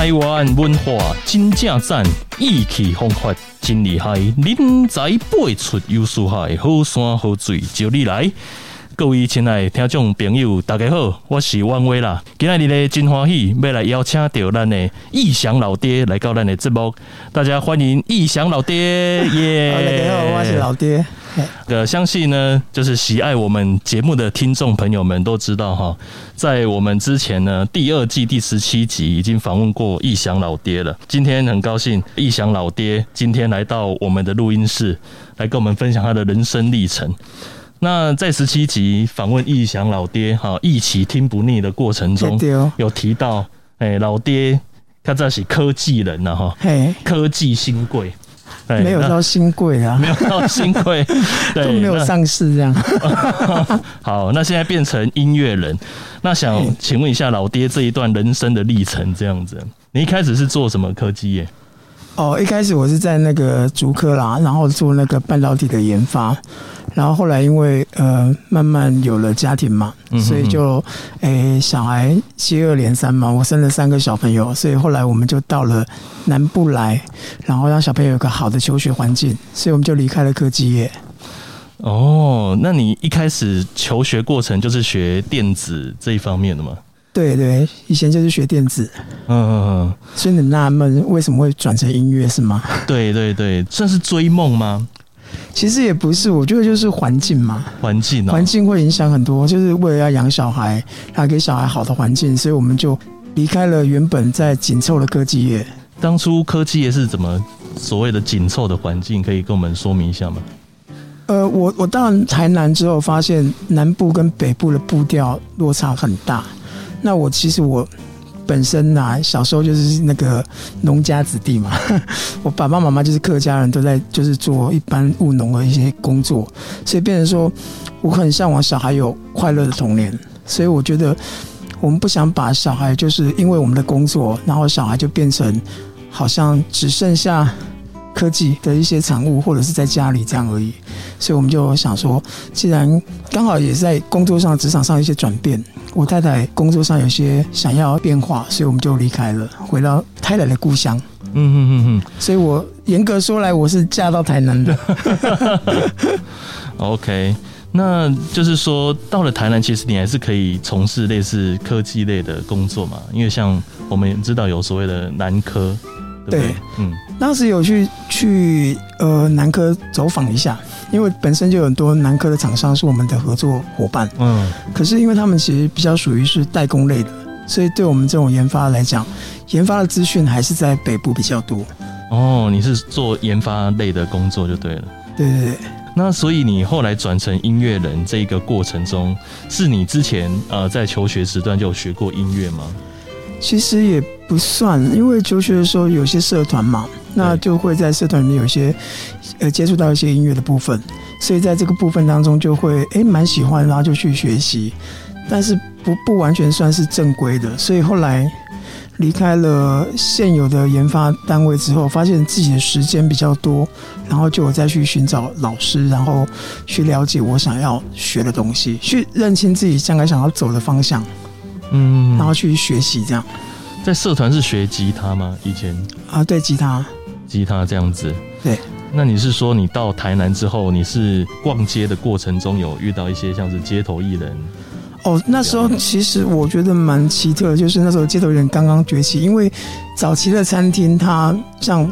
台湾文化真正赞，意气风发真厉害，人才辈出又四海，好山好水就你来。各位亲爱的听众朋友，大家好，我是汪威啦。今日呢真欢喜，要来邀请到咱的义祥老爹来到咱的节目，大家欢迎义祥老爹 耶！大家好，我是老爹。呃，相信呢，就是喜爱我们节目的听众朋友们都知道哈，在我们之前呢，第二季第十七集已经访问过义祥老爹了。今天很高兴，义祥老爹今天来到我们的录音室，来跟我们分享他的人生历程。那在十七集访问义祥老爹哈，一起听不腻的过程中，有提到，哎，老爹他这是科技人呐哈，科技新贵，没有到新贵啊，没有到新贵，都没有上市这样。好，那现在变成音乐人，那想请问一下老爹这一段人生的历程这样子，你一开始是做什么科技业？哦，一开始我是在那个竹科啦，然后做那个半导体的研发。然后后来因为呃慢慢有了家庭嘛，所以就诶小孩接二连三嘛，我生了三个小朋友，所以后来我们就到了南部来，然后让小朋友有个好的求学环境，所以我们就离开了科技业。哦，那你一开始求学过程就是学电子这一方面的吗？对对，以前就是学电子。嗯嗯嗯。所以你纳闷为什么会转成音乐是吗？对对对，算是追梦吗？其实也不是，我觉得就是环境嘛，环境哦，环境会影响很多。就是为了要养小孩，要给小孩好的环境，所以我们就离开了原本在紧凑的科技业。当初科技业是怎么所谓的紧凑的环境？可以跟我们说明一下吗？呃，我我到台南之后，发现南部跟北部的步调落差很大。那我其实我。本身呐、小时候就是那个农家子弟嘛，我爸爸妈妈就是客家人，都在就是做一般务农的一些工作，所以变成说我很向往小孩有快乐的童年，所以我觉得我们不想把小孩就是因为我们的工作，然后小孩就变成好像只剩下科技的一些产物，或者是在家里这样而已，所以我们就想说，既然刚好也在工作上、职场上一些转变。我太太工作上有些想要变化，所以我们就离开了，回到太太的故乡。嗯嗯嗯嗯。所以我严格说来，我是嫁到台南的。OK，那就是说到了台南，其实你还是可以从事类似科技类的工作嘛？因为像我们知道有所谓的南科，对不对？对，嗯，当时有去去呃南科走访一下。因为本身就有很多南科的厂商是我们的合作伙伴，嗯，可是因为他们其实比较属于是代工类的，所以对我们这种研发来讲，研发的资讯还是在北部比较多。哦，你是做研发类的工作就对了。对对对。那所以你后来转成音乐人这一个过程中，是你之前呃在求学时段就有学过音乐吗？其实也不算，因为求学的时候有些社团嘛，那就会在社团里面有些。呃，接触到一些音乐的部分，所以在这个部分当中就会诶蛮喜欢，然后就去学习，但是不不完全算是正规的。所以后来离开了现有的研发单位之后，发现自己的时间比较多，然后就我再去寻找老师，然后去了解我想要学的东西，去认清自己将来想要走的方向，嗯，然后去学习这样。在社团是学吉他吗？以前啊，对，吉他，吉他这样子，对。那你是说，你到台南之后，你是逛街的过程中有遇到一些像是街头艺人？哦，那时候其实我觉得蛮奇特的，就是那时候街头艺人刚刚崛起，因为早期的餐厅，它像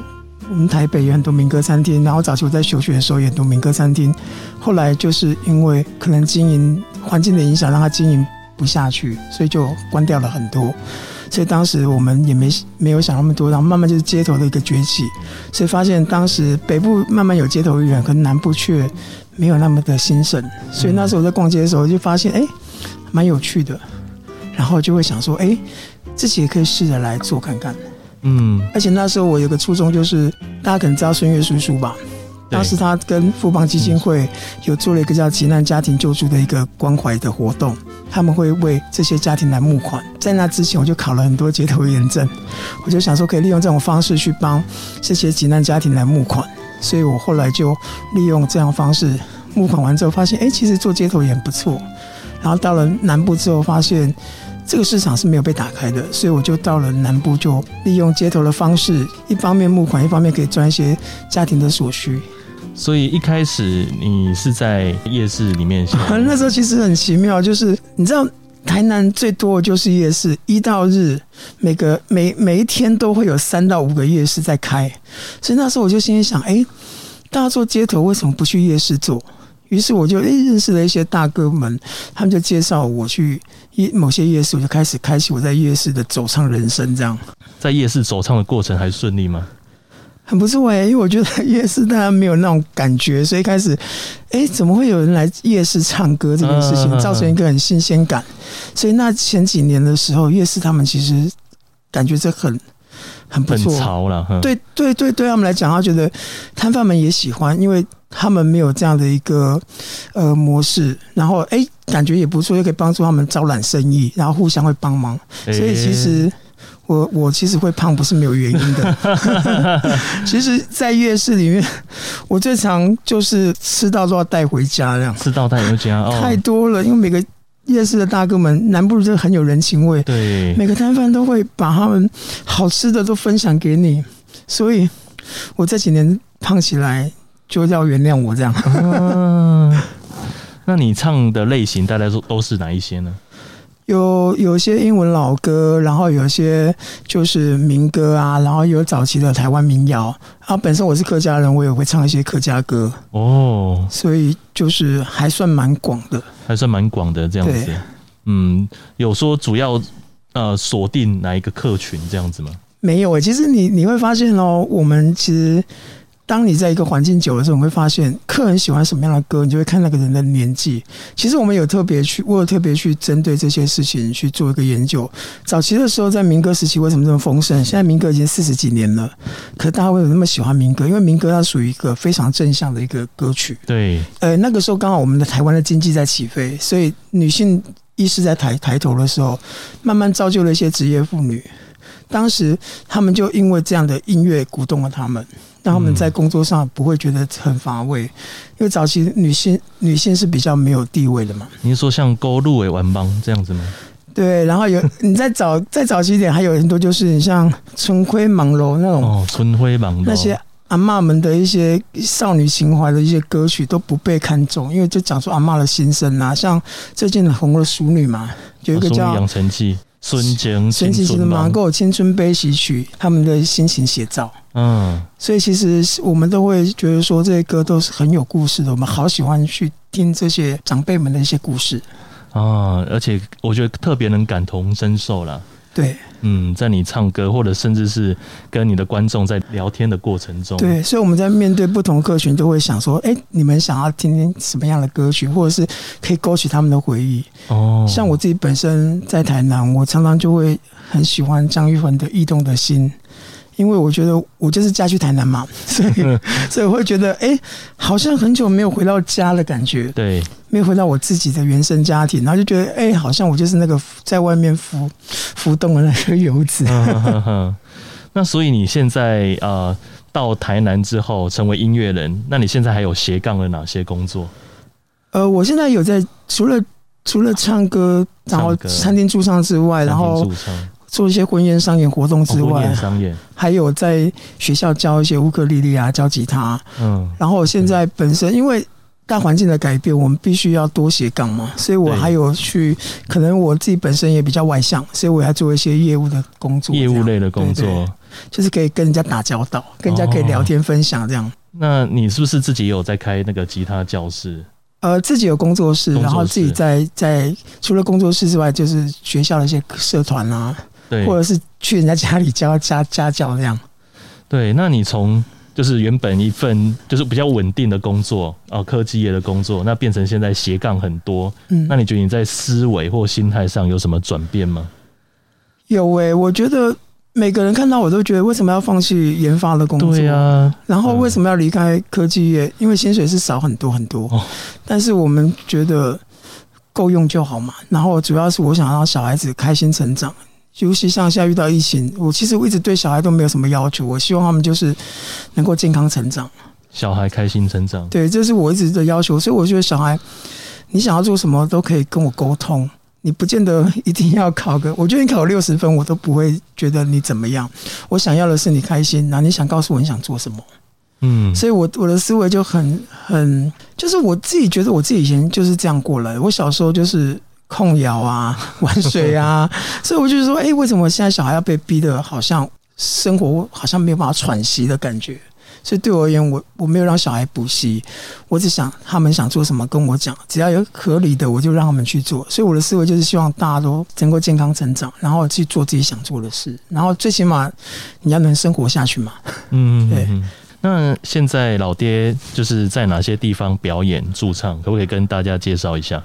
我们台北有很多民歌餐厅，然后早期我在求学的时候也很多民歌餐厅，后来就是因为可能经营环境的影响，让它经营不下去，所以就关掉了很多。所以当时我们也没没有想那么多，然后慢慢就是街头的一个崛起，所以发现当时北部慢慢有街头艺人，可能南部却没有那么的兴盛。所以那时候我在逛街的时候就发现，哎，蛮有趣的，然后就会想说，哎，自己也可以试着来做看看。嗯，而且那时候我有个初衷，就是大家可能知道孙悦叔叔吧。当时他跟富邦基金会有做了一个叫“急难家庭救助”的一个关怀的活动，他们会为这些家庭来募款。在那之前，我就考了很多街头艺人证，我就想说可以利用这种方式去帮这些急难家庭来募款。所以我后来就利用这样方式募款完之后，发现哎，其实做街头也不错。然后到了南部之后，发现这个市场是没有被打开的，所以我就到了南部，就利用街头的方式，一方面募款，一方面可以赚一些家庭的所需。所以一开始你是在夜市里面，那时候其实很奇妙，就是你知道台南最多的就是夜市，一到日每个每每一天都会有三到五个夜市在开，所以那时候我就心里想，哎，大家做街头为什么不去夜市做？于是我就诶认识了一些大哥们，他们就介绍我去夜某些夜市，我就开始开启我在夜市的走唱人生。这样，在夜市走唱的过程还顺利吗？很不错诶，因为我觉得夜市大家没有那种感觉，所以开始诶怎么会有人来夜市唱歌这件事情，造成一个很新鲜感。所以那前几年的时候，夜市他们其实感觉这很很不错，潮了。对对对，对他们来讲，他觉得摊贩们也喜欢，因为。他们没有这样的一个呃模式，然后哎，感觉也不错，又可以帮助他们招揽生意，然后互相会帮忙。所以其实我我其实会胖不是没有原因的。其实，在夜市里面，我最常就是吃到都要带回家这样。吃到带回家哦，太多了，因为每个夜市的大哥们，南部真的很有人情味。对，每个摊贩都会把他们好吃的都分享给你，所以我这几年胖起来。就要原谅我这样。嗯，那你唱的类型大概都都是哪一些呢？有有些英文老歌，然后有一些就是民歌啊，然后有早期的台湾民谣。啊，本身我是客家人，我也会唱一些客家歌哦。所以就是还算蛮广的，还算蛮广的这样子。嗯，有说主要呃锁定哪一个客群这样子吗？没有诶、欸，其实你你会发现哦，我们其实。当你在一个环境久的时候，你会发现客人喜欢什么样的歌，你就会看那个人的年纪。其实我们有特别去，我有特别去针对这些事情去做一个研究。早期的时候，在民歌时期为什么这么丰盛？现在民歌已经四十几年了，可大家为什么那么喜欢民歌？因为民歌它属于一个非常正向的一个歌曲。对，呃，那个时候刚好我们的台湾的经济在起飞，所以女性意识在抬抬头的时候，慢慢造就了一些职业妇女。当时他们就因为这样的音乐鼓动了他们，让他们在工作上不会觉得很乏味。因为早期女性女性是比较没有地位的嘛。你是说像高露伟玩帮这样子吗？对，然后有 你再早再早期一点，还有很多就是你像春晖梦露那种哦，春晖梦露那些阿嬷们的一些少女情怀的一些歌曲都不被看重，因为就讲出阿嬷的心声啊。像最近红了《淑女》嘛，有一个叫《养成记》。孙晴，孙晴的嘛，跟我青春悲喜曲，他们的心情写照。嗯，所以其实我们都会觉得说，这些歌都是很有故事的。我们好喜欢去听这些长辈们的一些故事啊，而且我觉得特别能感同身受啦。对，嗯，在你唱歌或者甚至是跟你的观众在聊天的过程中，对，所以我们在面对不同客群，都会想说，哎，你们想要听听什么样的歌曲，或者是可以勾起他们的回忆。哦，像我自己本身在台南，我常常就会很喜欢张玉芬的《驿动的心》。因为我觉得我就是嫁去台南嘛，所以 所以我会觉得，哎、欸，好像很久没有回到家的感觉，对，没有回到我自己的原生家庭，然后就觉得，哎、欸，好像我就是那个在外面浮浮动的那个游子。那所以你现在呃到台南之后成为音乐人，那你现在还有斜杠了哪些工作？呃，我现在有在除了除了唱歌，然后餐厅驻唱之外，然后。做一些婚宴商演活动之外，还有在学校教一些乌克丽丽啊，教吉他。嗯，然后现在本身因为大环境的改变，我们必须要多斜杠嘛，所以我还有去，可能我自己本身也比较外向，所以我还做一些业务的工作，业务类的工作，就是可以跟人家打交道，跟人家可以聊天分享这样。那你是不是自己有在开那个吉他教室？呃，自己有工作室，然后自己在在除了工作室之外，就是学校的一些社团啊。对，或者是去人家家里教家家教那样。对，那你从就是原本一份就是比较稳定的工作哦，科技业的工作，那变成现在斜杠很多。嗯，那你觉得你在思维或心态上有什么转变吗？有诶、欸，我觉得每个人看到我都觉得为什么要放弃研发的工作？对啊，然后为什么要离开科技业？因为薪水是少很多很多。哦，但是我们觉得够用就好嘛。然后主要是我想让小孩子开心成长。尤其像现在遇到疫情，我其实我一直对小孩都没有什么要求，我希望他们就是能够健康成长，小孩开心成长。对，这是我一直的要求。所以我觉得小孩，你想要做什么都可以跟我沟通，你不见得一定要考个，我觉得你考六十分，我都不会觉得你怎么样。我想要的是你开心，然后你想告诉我你想做什么。嗯，所以我我的思维就很很，就是我自己觉得我自己以前就是这样过来。我小时候就是控窑啊，玩水啊，所以我就说，哎、欸，为什么现在小孩要被逼得好像生活好像没有办法喘息的感觉？所以对我而言，我我没有让小孩补习，我只想他们想做什么跟我讲，只要有合理的，我就让他们去做。所以我的思维就是希望大家都能够健康成长，然后去做自己想做的事，然后最起码你要能生活下去嘛。嗯，对。那现在老爹就是在哪些地方表演驻唱？可不可以跟大家介绍一下？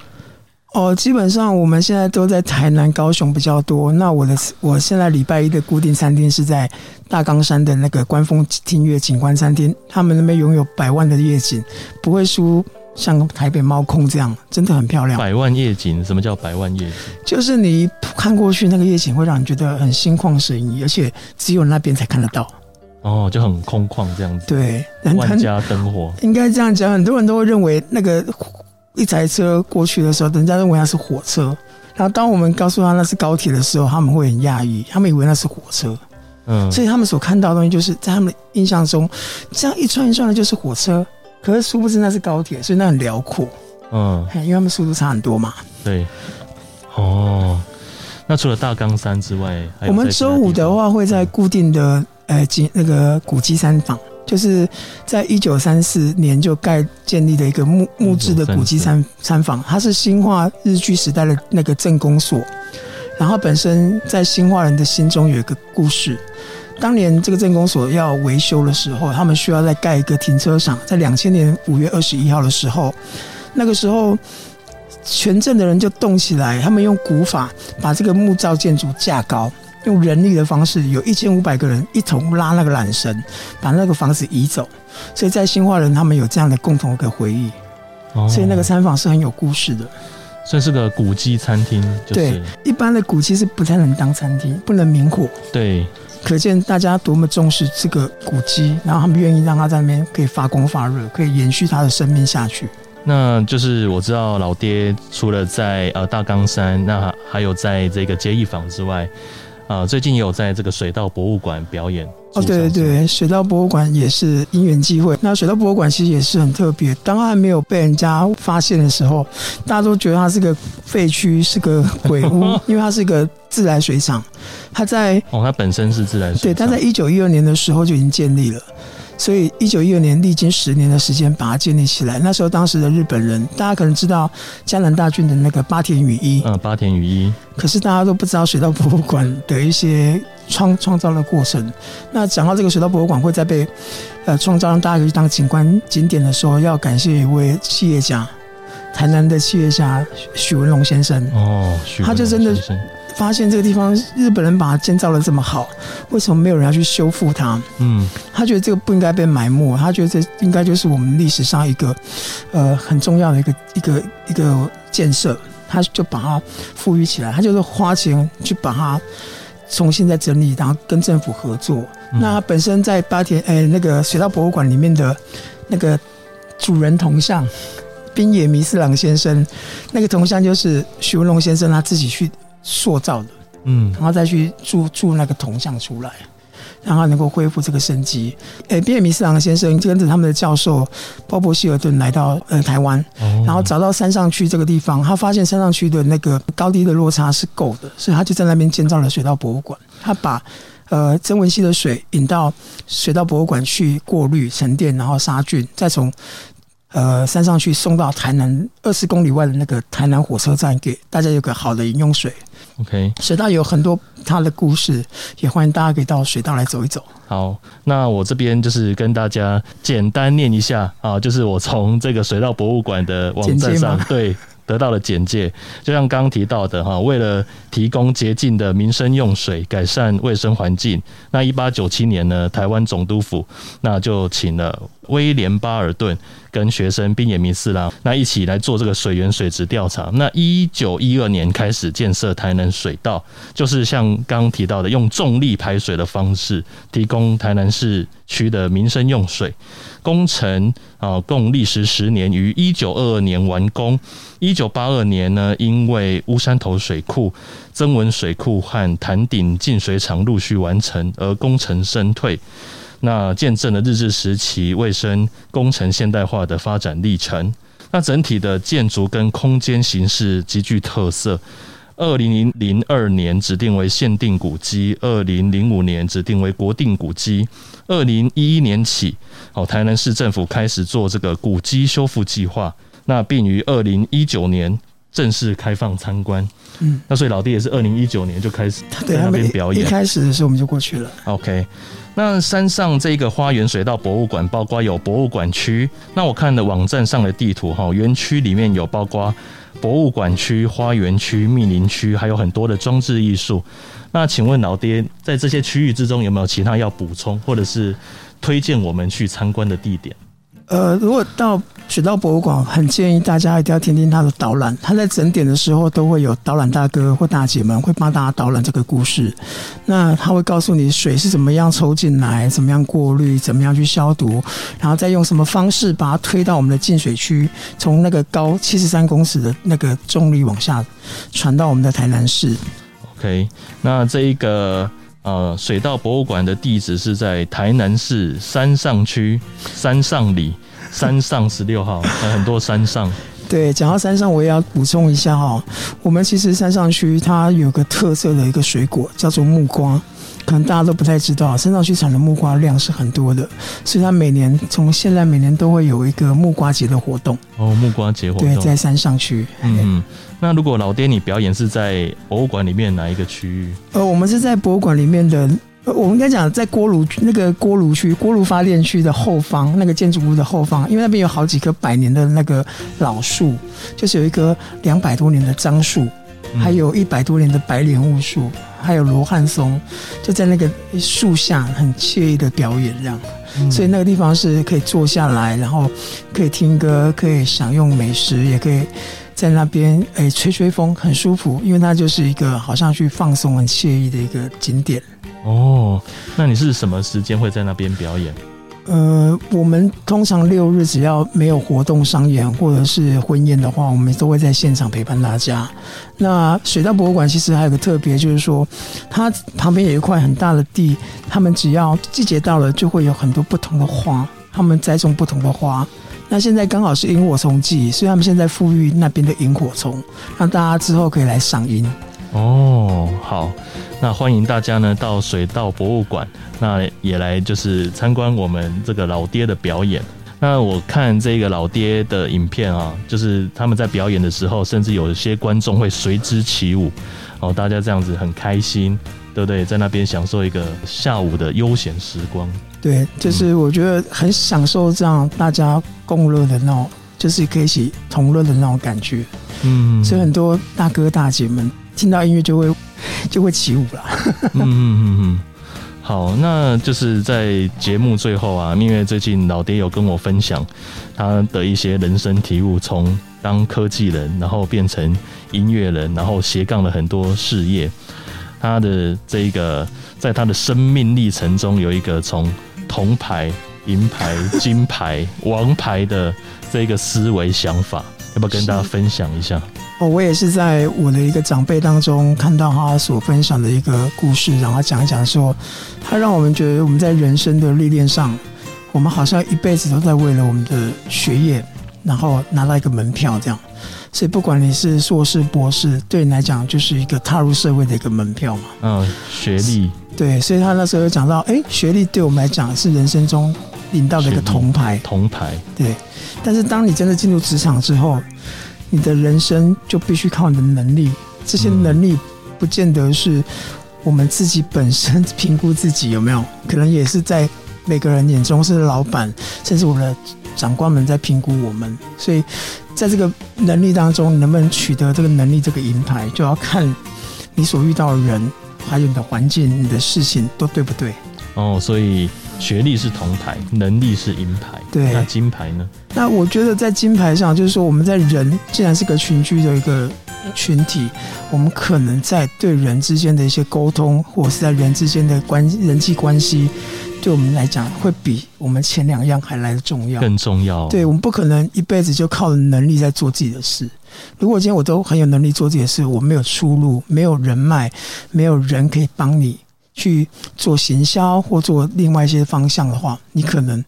哦，基本上我们现在都在台南、高雄比较多。那我的我现在礼拜一的固定餐厅是在大冈山的那个观风听月景观餐厅，他们那边拥有百万的夜景，不会输像台北猫空这样，真的很漂亮。百万夜景？什么叫百万夜景？就是你看过去那个夜景会让你觉得很心旷神怡，而且只有那边才看得到。哦，就很空旷这样子。对，万家灯火。应该这样讲，很多人都会认为那个一台车过去的时候，人家认为那是火车。然后当我们告诉他那是高铁的时候，他们会很讶异，他们以为那是火车。嗯，所以他们所看到的东西，就是在他们的印象中，这样一串一串的，就是火车。可是殊不知那是高铁，所以那很辽阔。嗯，因为他们速度差很多嘛。对。哦，那除了大冈山之外，我们周五的话会在固定的。呃，经那个古迹山访，就是在一九三四年就盖建立的一个木木质的古迹参参访，它是新化日据时代的那个镇公所，然后本身在新化人的心中有一个故事。当年这个镇公所要维修的时候，他们需要再盖一个停车场，在两千年五月二十一号的时候，那个时候全镇的人就动起来，他们用古法把这个木造建筑架高。用人力的方式，有一千五百个人一同拉那个缆绳，把那个房子移走。所以在新化人，他们有这样的共同的回忆。哦，所以那个餐房是很有故事的，算是个古迹餐厅。就是、对，一般的古迹是不太能当餐厅，不能明火。对，可见大家多么重视这个古迹，然后他们愿意让它在那边可以发光发热，可以延续它的生命下去。那就是我知道老爹除了在呃大冈山，那还有在这个接义坊之外。啊，最近也有在这个水稻博物馆表演哦，对对对，水稻博物馆也是因缘机会。那水稻博物馆其实也是很特别，当它还没有被人家发现的时候，大家都觉得它是个废墟，是个鬼屋，因为它是一个自来水厂。它在哦，它本身是自来水，对，它在一九一二年的时候就已经建立了。所以，一九一二年历经十年的时间把它建立起来。那时候，当时的日本人，大家可能知道江南大郡的那个八田雨衣，嗯，八田雨衣。可是大家都不知道水稻博物馆的一些创创造的过程。那讲到这个水稻博物馆会在被呃创造让大家去当景观景点的时候，要感谢一位企业家，台南的企业家许文龙先生。哦，他就真的。发现这个地方日本人把它建造的这么好，为什么没有人要去修复它？嗯，他觉得这个不应该被埋没，他觉得这应该就是我们历史上一个呃很重要的一个一个一个建设，他就把它赋予起来，他就是花钱去把它重新再整理，然后跟政府合作。嗯、那本身在八田哎那个水稻博物馆里面的那个主人铜像滨野弥四郎先生，那个铜像就是徐文龙先生他自己去。塑造的，嗯，然后再去铸铸那个铜像出来，让他能够恢复这个生机。诶，滨野弥四郎先生跟着他们的教授鲍勃希尔顿来到呃台湾，然后找到山上区这个地方，他发现山上区的那个高低的落差是够的，所以他就在那边建造了水稻博物馆。他把呃曾文溪的水引到水稻博物馆去过滤沉淀，然后杀菌，再从。呃，山上去送到台南二十公里外的那个台南火车站，给大家有个好的饮用水。OK，水稻有很多它的故事，也欢迎大家可以到水稻来走一走。好，那我这边就是跟大家简单念一下啊，就是我从这个水稻博物馆的网站上 对得到了简介，就像刚刚提到的哈，为了提供洁净的民生用水，改善卫生环境，那一八九七年呢，台湾总督府那就请了。威廉巴尔顿跟学生滨野明四郎，那一起来做这个水源水质调查。那一九一二年开始建设台南水道，就是像刚刚提到的，用重力排水的方式提供台南市区的民生用水。工程啊，共历时十年，于一九二二年完工。一九八二年呢，因为乌山头水库、曾文水库和潭顶进水厂陆续完成，而功成身退。那见证了日治时期卫生工程现代化的发展历程。那整体的建筑跟空间形式极具特色。二零零二年指定为限定古迹，二零零五年指定为国定古迹，二零一一年起，哦，台南市政府开始做这个古迹修复计划，那并于二零一九年正式开放参观。嗯，那所以老弟也是二零一九年就开始在那边表演。一开始的时候我们就过去了。OK，那山上这个花园水稻博物馆，包括有博物馆区。那我看的网站上的地图哈，园区里面有包括。博物馆区、花园区、密林区，还有很多的装置艺术。那请问老爹，在这些区域之中，有没有其他要补充，或者是推荐我们去参观的地点？呃，如果到水道博物馆，很建议大家一定要听听他的导览。他在整点的时候都会有导览大哥或大姐们会帮大家导览这个故事。那他会告诉你水是怎么样抽进来，怎么样过滤，怎么样去消毒，然后再用什么方式把它推到我们的净水区，从那个高七十三公尺的那个重力往下传到我们的台南市。OK，那这一个。呃，水稻博物馆的地址是在台南市山上区山上里山上十六号，很多山上。对，讲到山上，我也要补充一下哈，我们其实山上区它有个特色的一个水果叫做木瓜。可能大家都不太知道，山上区产的木瓜量是很多的，所以它每年从现在每年都会有一个木瓜节的活动。哦，木瓜节活动。对，在山上区。嗯，那如果老爹你表演是在博物馆里面哪一个区域？呃，我们是在博物馆里面的，我们应该讲在锅炉那个锅炉区、锅炉发电区的后方那个建筑物的后方，因为那边有好几棵百年的那个老树，就是有一棵两百多年的樟树。还有一百多年的白莲雾树，还有罗汉松，就在那个树下很惬意的表演这样，嗯、所以那个地方是可以坐下来，然后可以听歌，可以享用美食，也可以在那边诶、欸、吹吹风，很舒服，因为它就是一个好像去放松很惬意的一个景点。哦，那你是什么时间会在那边表演？呃，我们通常六日只要没有活动商演或者是婚宴的话，我们都会在现场陪伴大家。那水道博物馆其实还有个特别，就是说它旁边有一块很大的地，他们只要季节到了，就会有很多不同的花，他们栽种不同的花。那现在刚好是萤火虫季，所以他们现在复育那边的萤火虫，让大家之后可以来赏萤。哦，好，那欢迎大家呢到水稻博物馆，那也来就是参观我们这个老爹的表演。那我看这个老爹的影片啊，就是他们在表演的时候，甚至有一些观众会随之起舞，哦，大家这样子很开心，对不对？在那边享受一个下午的悠闲时光。对，就是我觉得很享受这样大家共乐的那种，就是可以一起同乐的那种感觉。嗯，所以很多大哥大姐们。听到音乐就会就会起舞了。嗯嗯嗯嗯，好，那就是在节目最后啊，因为最近老爹有跟我分享他的一些人生体悟，从当科技人，然后变成音乐人，然后斜杠了很多事业。他的这一个在他的生命历程中，有一个从铜牌、银牌、金牌、王牌的这个思维想法，要不要跟大家分享一下？哦，我也是在我的一个长辈当中看到他所分享的一个故事，然后讲一讲说，他让我们觉得我们在人生的历练上，我们好像一辈子都在为了我们的学业，然后拿到一个门票这样。所以不管你是硕士、博士，对你来讲就是一个踏入社会的一个门票嘛。嗯，学历。对，所以他那时候有讲到，哎，学历对我们来讲是人生中领到的一个铜牌。铜牌。对，但是当你真的进入职场之后。你的人生就必须靠你的能力，这些能力不见得是我们自己本身评估自己有没有，可能也是在每个人眼中是老板，甚至我们的长官们在评估我们。所以，在这个能力当中，能不能取得这个能力这个银牌，就要看你所遇到的人，还有你的环境、你的事情都对不对。哦，所以学历是铜牌，能力是银牌。对，那金牌呢？那我觉得在金牌上，就是说我们在人既然是个群居的一个群体，我们可能在对人之间的一些沟通，或者是在人之间的关人际关系，对我们来讲会比我们前两样还来的重要，更重要。对，我们不可能一辈子就靠能力在做自己的事。如果今天我都很有能力做自己的事，我没有出路，没有人脉，没有人可以帮你去做行销或做另外一些方向的话，你可能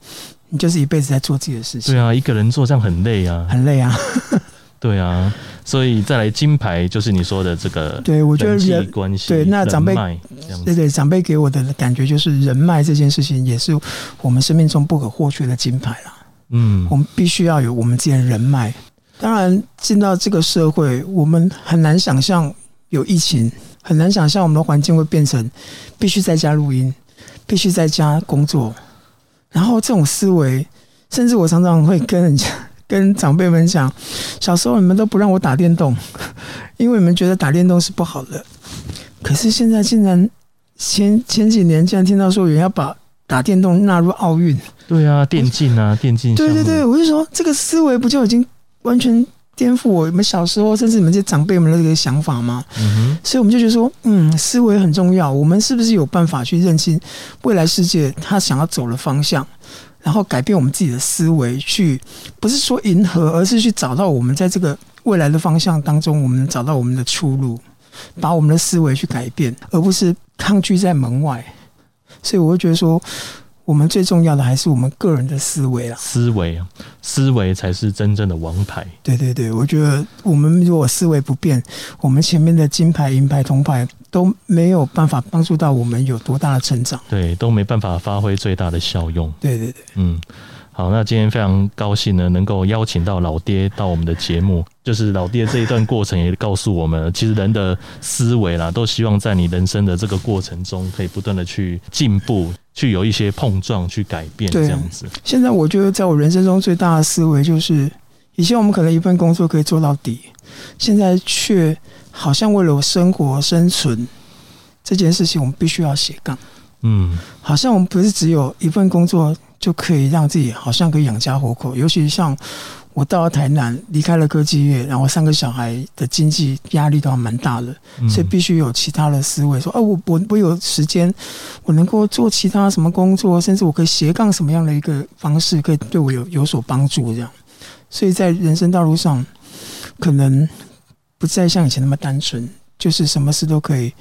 你就是一辈子在做自己的事情。对啊，一个人做这样很累啊，很累啊。对啊，所以再来金牌就是你说的这个，对我觉得人关系，对那长辈，对对长辈给我的感觉就是人脉这件事情也是我们生命中不可或缺的金牌啦。嗯，我们必须要有我们自己的人脉。当然，进到这个社会，我们很难想象有疫情，很难想象我们的环境会变成必须在家录音，必须在家工作。然后这种思维，甚至我常常会跟人家、跟长辈们讲：小时候你们都不让我打电动，因为你们觉得打电动是不好的。可是现在竟然前前几年竟然听到说有人要把打电动纳入奥运。对啊，电竞啊，电竞。对对对，我就说这个思维不就已经。完全颠覆我们小时候，甚至你们这些长辈们的这个想法吗？所以我们就觉得说，嗯，思维很重要。我们是不是有办法去认清未来世界他想要走的方向，然后改变我们自己的思维，去不是说迎合，而是去找到我们在这个未来的方向当中，我们找到我们的出路，把我们的思维去改变，而不是抗拒在门外。所以我会觉得说。我们最重要的还是我们个人的思维啊，思维啊，思维才是真正的王牌。对对对，我觉得我们如果思维不变，我们前面的金牌、银牌、铜牌都没有办法帮助到我们有多大的成长，对，都没办法发挥最大的效用。对对对，嗯。好，那今天非常高兴呢，能够邀请到老爹到我们的节目。就是老爹这一段过程也告诉我们，其实人的思维啦，都希望在你人生的这个过程中，可以不断的去进步，去有一些碰撞，去改变这样子。现在我觉得，在我人生中最大的思维就是，以前我们可能一份工作可以做到底，现在却好像为了我生活生存这件事情，我们必须要斜杠。嗯，好像我们不是只有一份工作。就可以让自己好像可以养家活口，尤其像我到了台南，离开了科技业，然后三个小孩的经济压力都还蛮大的，所以必须有其他的思维，说，哦，我我我有时间，我能够做其他什么工作，甚至我可以斜杠什么样的一个方式，可以对我有有所帮助，这样。所以在人生道路上，可能不再像以前那么单纯，就是什么事都可以，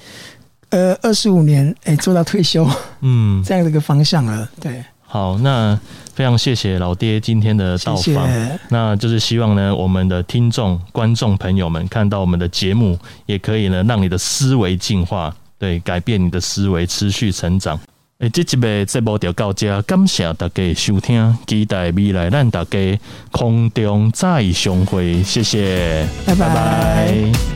呃，二十五年，哎、欸，做到退休，嗯，这样的一个方向了，对。好，那非常谢谢老爹今天的到访。谢谢。那就是希望呢，我们的听众、观众朋友们看到我们的节目，也可以呢，让你的思维进化，对，改变你的思维，持续成长。诶，这集的节目就到这，感谢大家收听，期待未来咱大家空中再相会，谢谢，拜拜。拜拜。